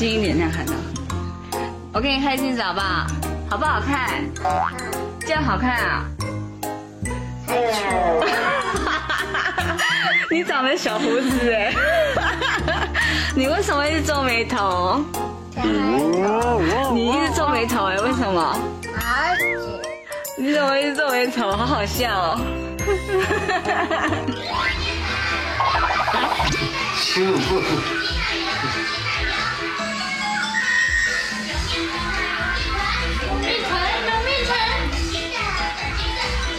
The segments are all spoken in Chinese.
近一点这样看到，我给你开镜子好不好？好不好看？这样好看啊？你长了小胡子哎！你为什么一直皱眉头？你一直皱眉头哎？为什么？你怎么一直皱眉头？好好笑哦！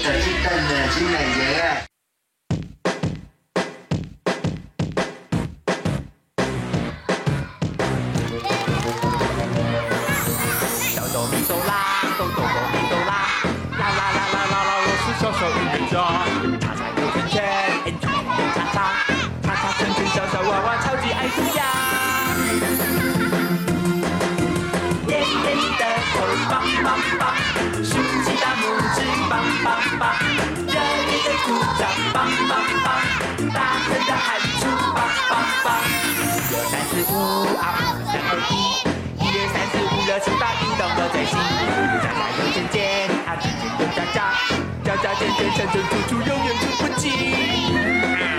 新奶奶。小一二三四五啊，五三二一，一二三四五六七八，运动都在心。又加加又尖尖，啊，减减又加加，加加减减，乘乘除除，永远出不尽。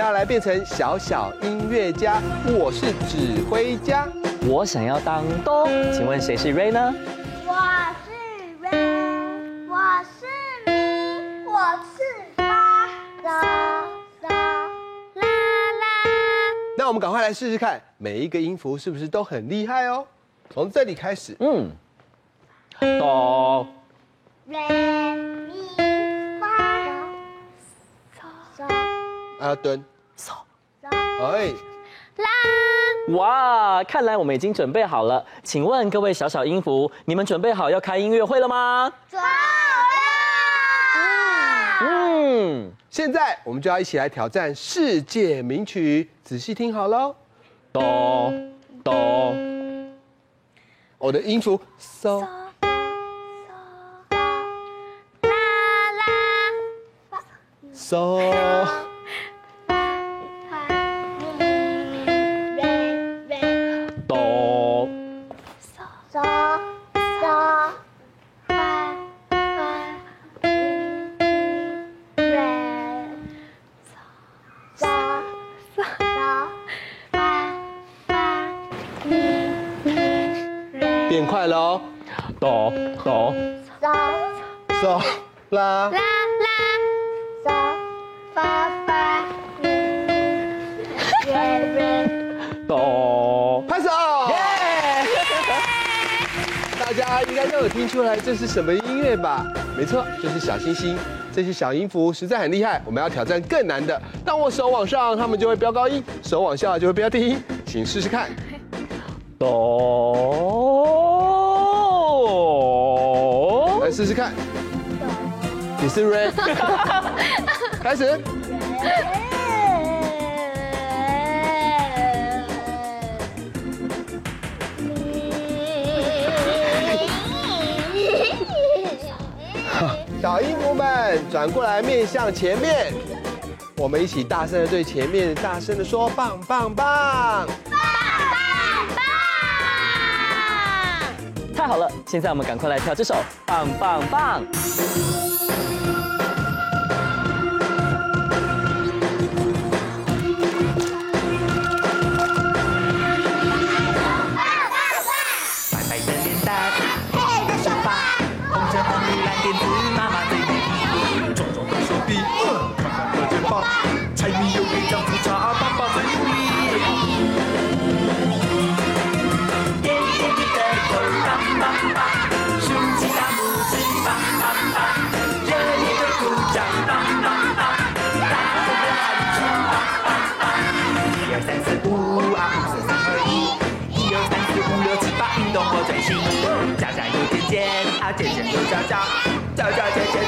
们要来变成小小音乐家，我是指挥家，我想要当哆，请问谁是 Ray 呢？我是 Ray，我是咪，我是发，嗦嗦啦啦。那我们赶快来试试看，每一个音符是不是都很厉害哦？从这里开始，嗯，哆，Ray。啊，蹲，嗦，哎，啦，哇，看来我们已经准备好了。请问各位小小音符，你们准备好要开音乐会了吗？准备。嗯，现在我们就要一起来挑战世界名曲，仔细听好喽。哆哆，我的音符嗦，啦啦，嗦。变快喽！哆哆嗦嗦啦啦啦嗦发发瑞瑞哆，拍手！大家应该都有听出来这是什么音乐吧？没错，就是小星星。这些小音符实在很厉害，我们要挑战更难的。当我手往上，它们就会飙高音；手往下就会飙低音。请试试看。哆，来试试看。你是 Ray，开始。小音符们转过来，面向前面。我们一起大声的对前面大声的说：棒棒棒！太好了，现在我们赶快来跳这首《棒棒棒》。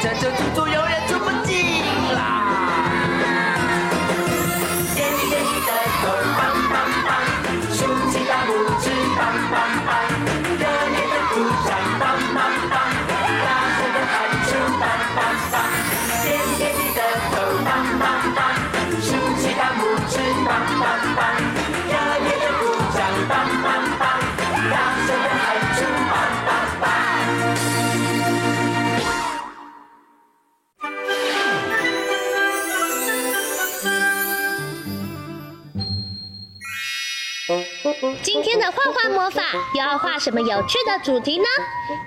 在这座。画画魔法又要画什么有趣的主题呢？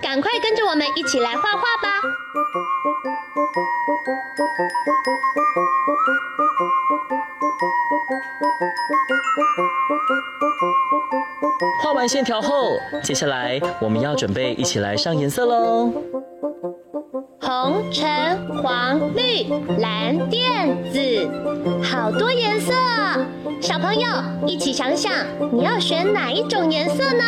赶快跟着我们一起来画画吧！画完线条后，接下来我们要准备一起来上颜色喽。红、橙、黄、绿、蓝、靛、紫，好多颜色啊！小朋友一起想想，你要选哪一种颜色呢？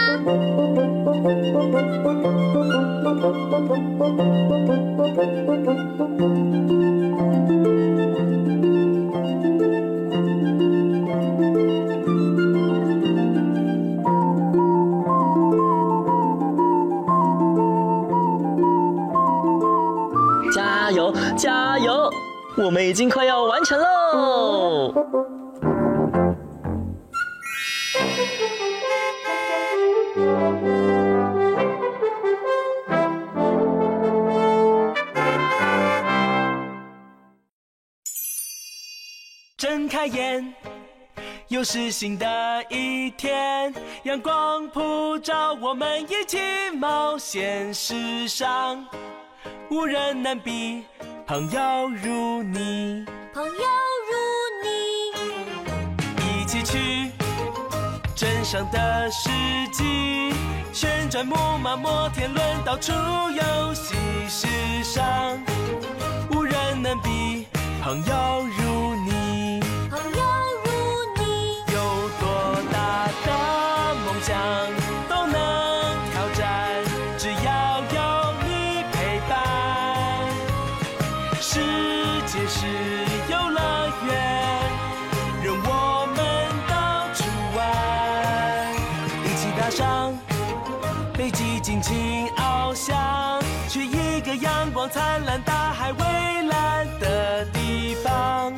加油，加油！我们已经快要完成喽。睁开眼，又是新的一天，阳光普照，我们一起冒险。世上无人能比，朋友如你，朋友如你，一起去镇上的市集，旋转木马、摩天轮，到处游戏。世上无人能比，朋友如你。灿烂、大海蔚蓝的地方。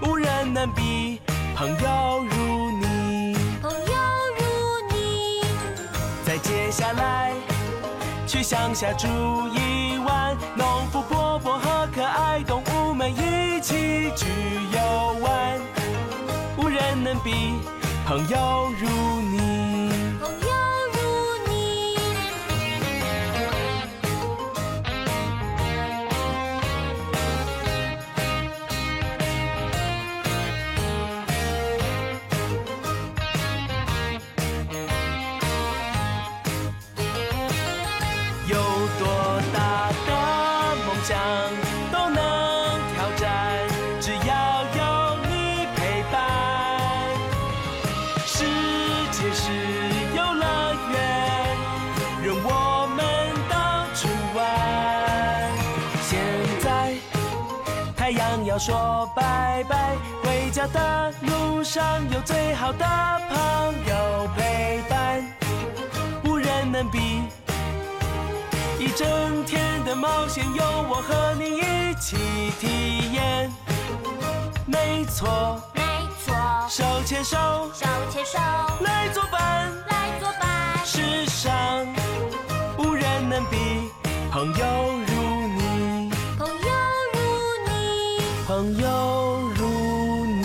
无人能比，朋友如你。朋友如你，再接下来，去乡下住一晚，农夫伯伯和可爱动物们一起去游玩。无人能比，朋友如你。太阳要说拜拜，回家的路上有最好的朋友陪伴，无人能比。一整天的冒险有我和你一起体验，没错，没错，手牵手，手牵手，来作伴，来作伴，世上无人能比，朋友朋友如你。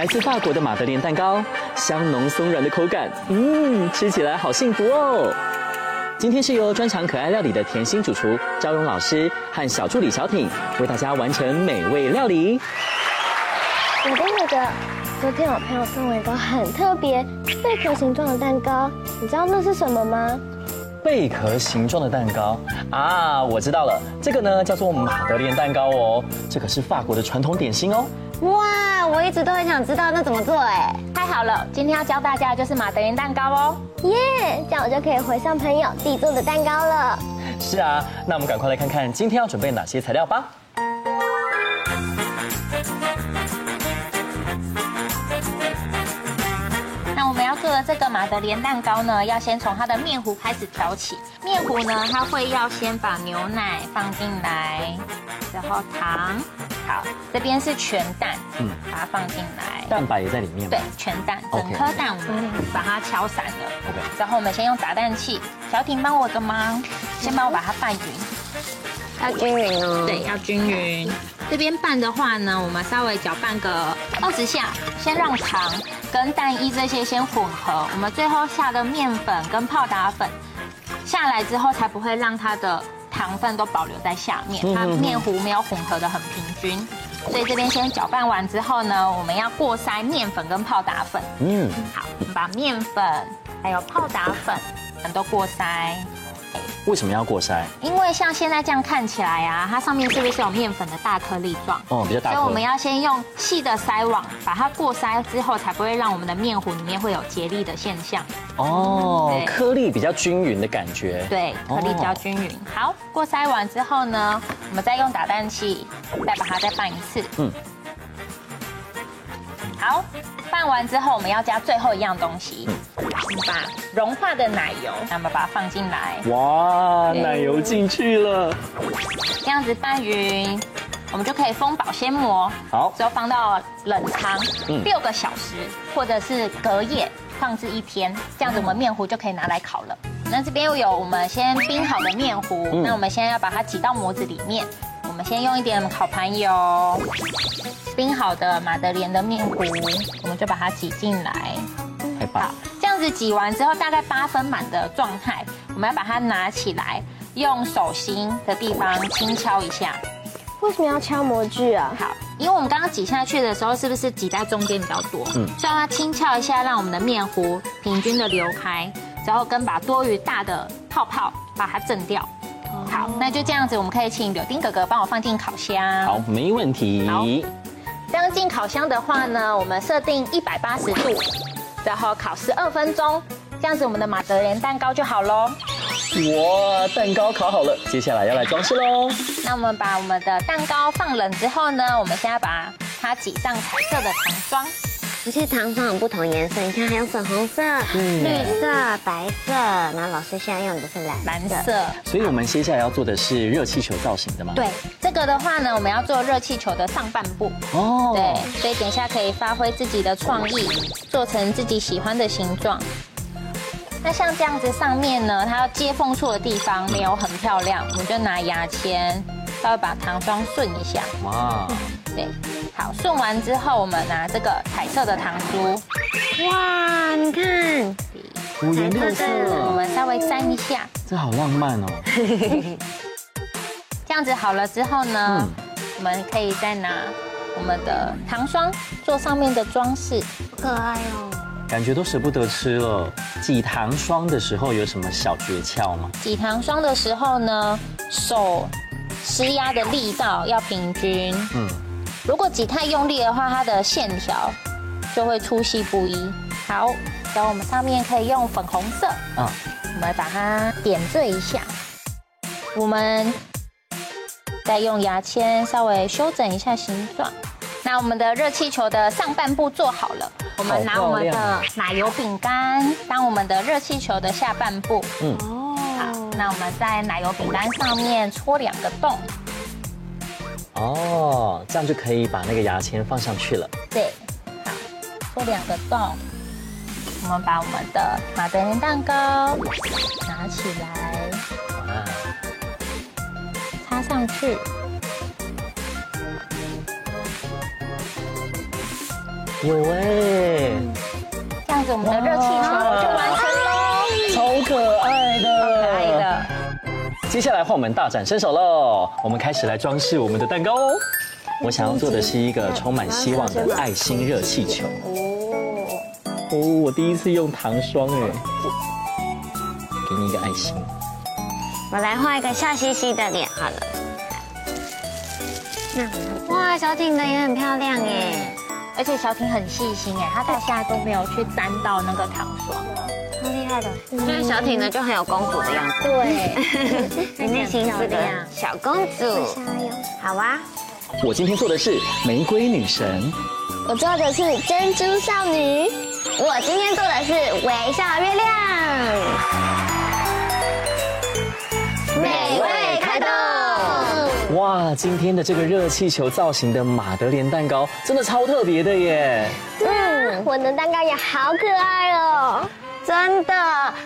来自法国的马德莲蛋糕，香浓松软的口感，嗯，吃起来好幸福哦。今天是由专长可爱料理的甜心主厨赵荣老师和小助理小挺为大家完成美味料理。我的那个，昨天我朋友送我一个很特别贝壳形状的蛋糕，你知道那是什么吗？贝壳形状的蛋糕啊，我知道了，这个呢叫做马德莲蛋糕哦，这可是法国的传统点心哦。哇，我一直都很想知道那怎么做哎，太好了，今天要教大家的就是马德莲蛋糕哦，耶，yeah, 这样我就可以回向朋友自己做的蛋糕了。是啊，那我们赶快来看看今天要准备哪些材料吧。那我们要做的这个马德莲蛋糕呢，要先从它的面糊开始调起。面糊呢，它会要先把牛奶放进来，然后糖，好，这边是全蛋，嗯，把它放进来，蛋白也在里面。对，全蛋，整颗蛋我们把它敲散了。OK，然后我们先用打蛋器，小婷帮我个忙，先帮我把它拌匀，要均匀哦。对，要均匀。这边拌的话呢，我们稍微搅拌个二十下，先让糖跟蛋液这些先混合。我们最后下的面粉跟泡打粉下来之后，才不会让它的糖分都保留在下面，它面糊没有混合的很平均。所以这边先搅拌完之后呢，我们要过筛面粉跟泡打粉。嗯，好，我们把面粉还有泡打粉都过筛。为什么要过筛？因为像现在这样看起来啊，它上面是不是有面粉的大颗粒状？哦，比较大。所以我们要先用细的筛网把它过筛之后，才不会让我们的面糊里面会有结粒的现象。哦，颗粒比较均匀的感觉。对，颗粒比较均匀。好，过筛完之后呢，我们再用打蛋器再把它再拌一次。嗯。好，拌完之后我们要加最后一样东西。嗯把融化的奶油，那么把它放进来。哇，奶油进去了，这样子拌匀，我们就可以封保鲜膜。好，之后放到冷藏六个小时，或者是隔夜放置一天，这样子我们面糊就可以拿来烤了。那这边又有我们先冰好的面糊，那我们现在要把它挤到模子里面。先用一点烤盘油，冰好的马德莲的面糊，我们就把它挤进来。太棒。好。是挤完之后大概八分满的状态，我们要把它拿起来，用手心的地方轻敲一下。为什么要敲模具啊？好，因为我们刚刚挤下去的时候，是不是挤在中间比较多？嗯，所以要轻敲一下，让我们的面糊平均的流开，然后跟把多余大的泡泡把它震掉。好，那就这样子，我们可以请柳丁哥哥帮我放进烤箱。好，没问题。好，这样进烤箱的话呢，我们设定一百八十度。然后烤十二分钟，这样子我们的马德莲蛋糕就好喽。哇，蛋糕烤好了，接下来要来装饰喽。那我们把我们的蛋糕放冷之后呢，我们现在把它挤上彩色的糖霜。而且糖霜有不同颜色，你看还有粉红色、嗯、绿色、白色，然后老师现在用的是蓝蓝色。所以我们接下来要做的是热气球造型的吗？对，这个的话呢，我们要做热气球的上半部。哦。对，所以等一下可以发挥自己的创意，做成自己喜欢的形状。那像这样子上面呢，它要接缝处的地方没有很漂亮，我们就拿牙签稍微把糖霜顺一下。哇。对。好，顺完之后，我们拿这个彩色的糖珠。哇，你看，五颜六色，我们稍微沾一下。这好浪漫哦。这样子好了之后呢，嗯、我们可以再拿我们的糖霜做上面的装饰，可爱哦。感觉都舍不得吃了。挤糖霜的时候有什么小诀窍吗？挤糖霜的时候呢，手施压的力道要平均。嗯。如果挤太用力的话，它的线条就会粗细不一。好，然后我们上面可以用粉红色，嗯，我们把它点缀一下。我们再用牙签稍微修整一下形状。那我们的热气球的上半部做好了，我们拿我们的奶油饼干当我们的热气球的下半部。嗯，哦，好，那我们在奶油饼干上面戳两个洞。哦，这样就可以把那个牙签放上去了。对，好，做两个洞。我们把我们的马德莲蛋糕拿起来，哇，插上去。有哎，这样子我们的热气球就完接下来换我们大展身手喽，我们开始来装饰我们的蛋糕哦。我想要做的是一个充满希望的爱心热气球。哦哦，我第一次用糖霜哎，给你一个爱心。我来画一个笑嘻嘻的脸好了。那哇，小婷的也很漂亮耶，而且小挺很细心哎，她到现在都没有去沾到那个糖霜，超厉害的。所以小挺呢就很有公主的样子。对，你内心是个小公主。好啊。我今天做的是玫瑰女神，我做的是珍珠少女，我今天做的是微笑月亮。美味开动！哇，今天的这个热气球造型的马德莲蛋糕真的超特别的耶！嗯，我的蛋糕也好可爱哦。真的，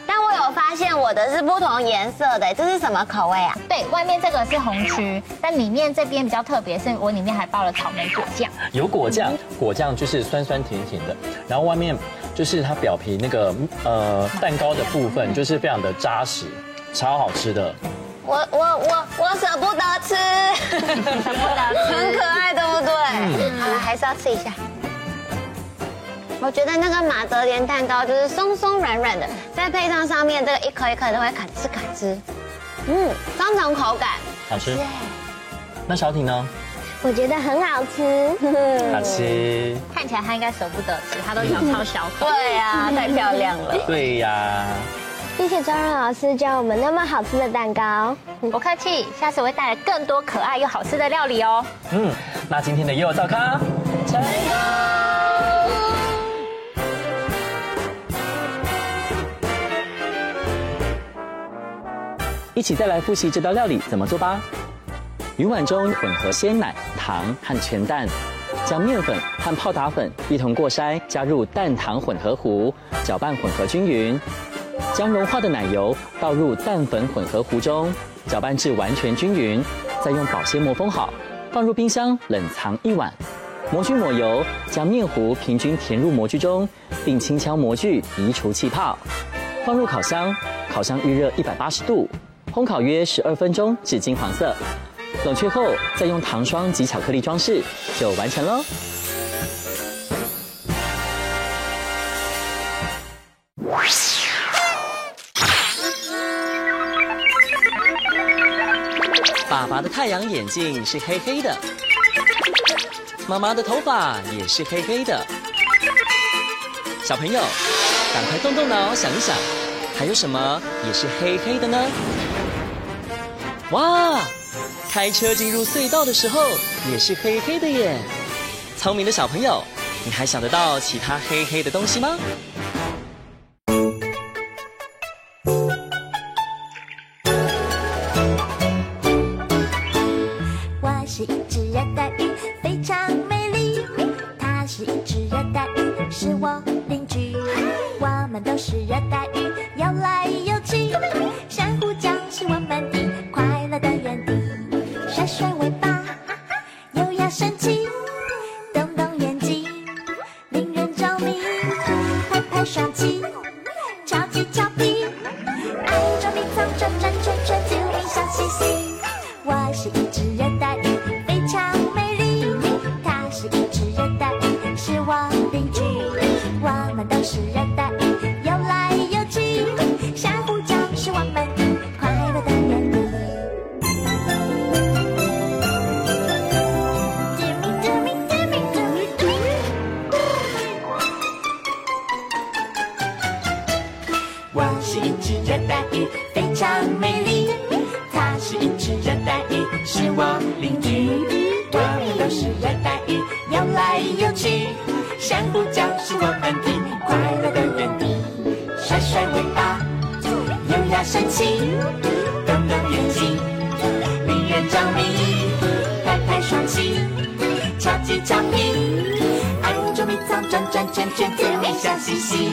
但我有发现我的是不同颜色的，这是什么口味啊？对，外面这个是红曲，但里面这边比较特别，是我里面还包了草莓果酱。有果酱，果酱就是酸酸甜甜的，然后外面就是它表皮那个呃蛋糕的部分，就是非常的扎实，超好吃的。我我我我舍不得吃，舍不得吃，很可爱，对不对？嗯，好了，还是要吃一下。我觉得那个马德莲蛋糕就是松松软软的，再配上上面这个一颗一颗都会卡吱卡吱，嗯，双重口感，好吃。那小挺呢？我觉得很好吃，好吃。看起来他应该舍不得吃，他都想超小口。对呀，太漂亮了。对呀。谢谢张润老师教我们那么好吃的蛋糕。不客气，下次我会带来更多可爱又好吃的料理哦。嗯，那今天的幼造咖成功。一起再来复习这道料理怎么做吧。鱼碗中混合鲜奶、糖和全蛋，将面粉和泡打粉一同过筛，加入蛋糖混合糊，搅拌混合均匀。将融化的奶油倒入蛋粉混合糊中，搅拌至完全均匀，再用保鲜膜封好，放入冰箱冷藏一晚。模具抹油，将面糊平均填入模具中，并轻敲模具移除气泡。放入烤箱，烤箱预热一百八十度。烘烤约十二分钟至金黄色，冷却后再用糖霜及巧克力装饰，就完成喽。爸爸的太阳眼镜是黑黑的，妈妈的头发也是黑黑的。小朋友，赶快动动脑想一想，还有什么也是黑黑的呢？哇，开车进入隧道的时候也是黑黑的耶！聪明的小朋友，你还想得到其他黑黑的东西吗？神奇，瞪瞪眼睛，令人着迷。拍拍双膝，翘起翘屁，爱捉迷藏，转转圈圈，甜蜜笑嘻嘻。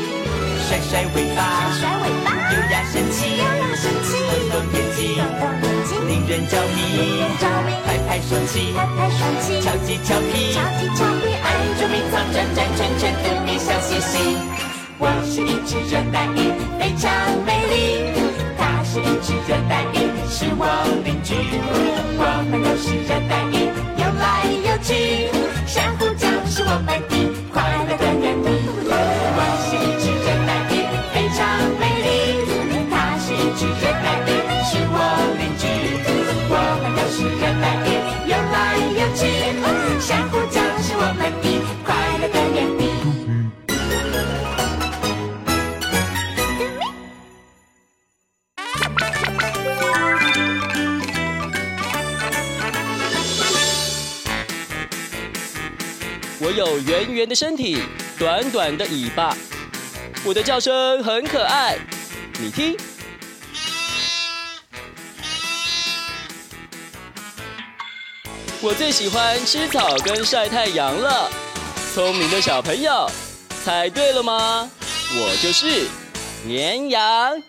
甩甩尾巴，甩甩尾巴，优雅神奇，优雅神奇。瞪瞪眼睛，瞪瞪眼睛，令人着迷，令人着迷。拍拍双膝，拍拍双膝，翘起翘屁，翘起翘屁，爱捉迷藏，转转圈圈，甜蜜笑嘻嘻。我是一只热带鱼，非常美丽。它是一只热带鱼，是我邻居。我们都是热带鱼，游来游去，珊瑚礁是我们的圆的身体，短短的尾巴，我的叫声很可爱，你听。我最喜欢吃草跟晒太阳了，聪明的小朋友，猜对了吗？我就是绵羊。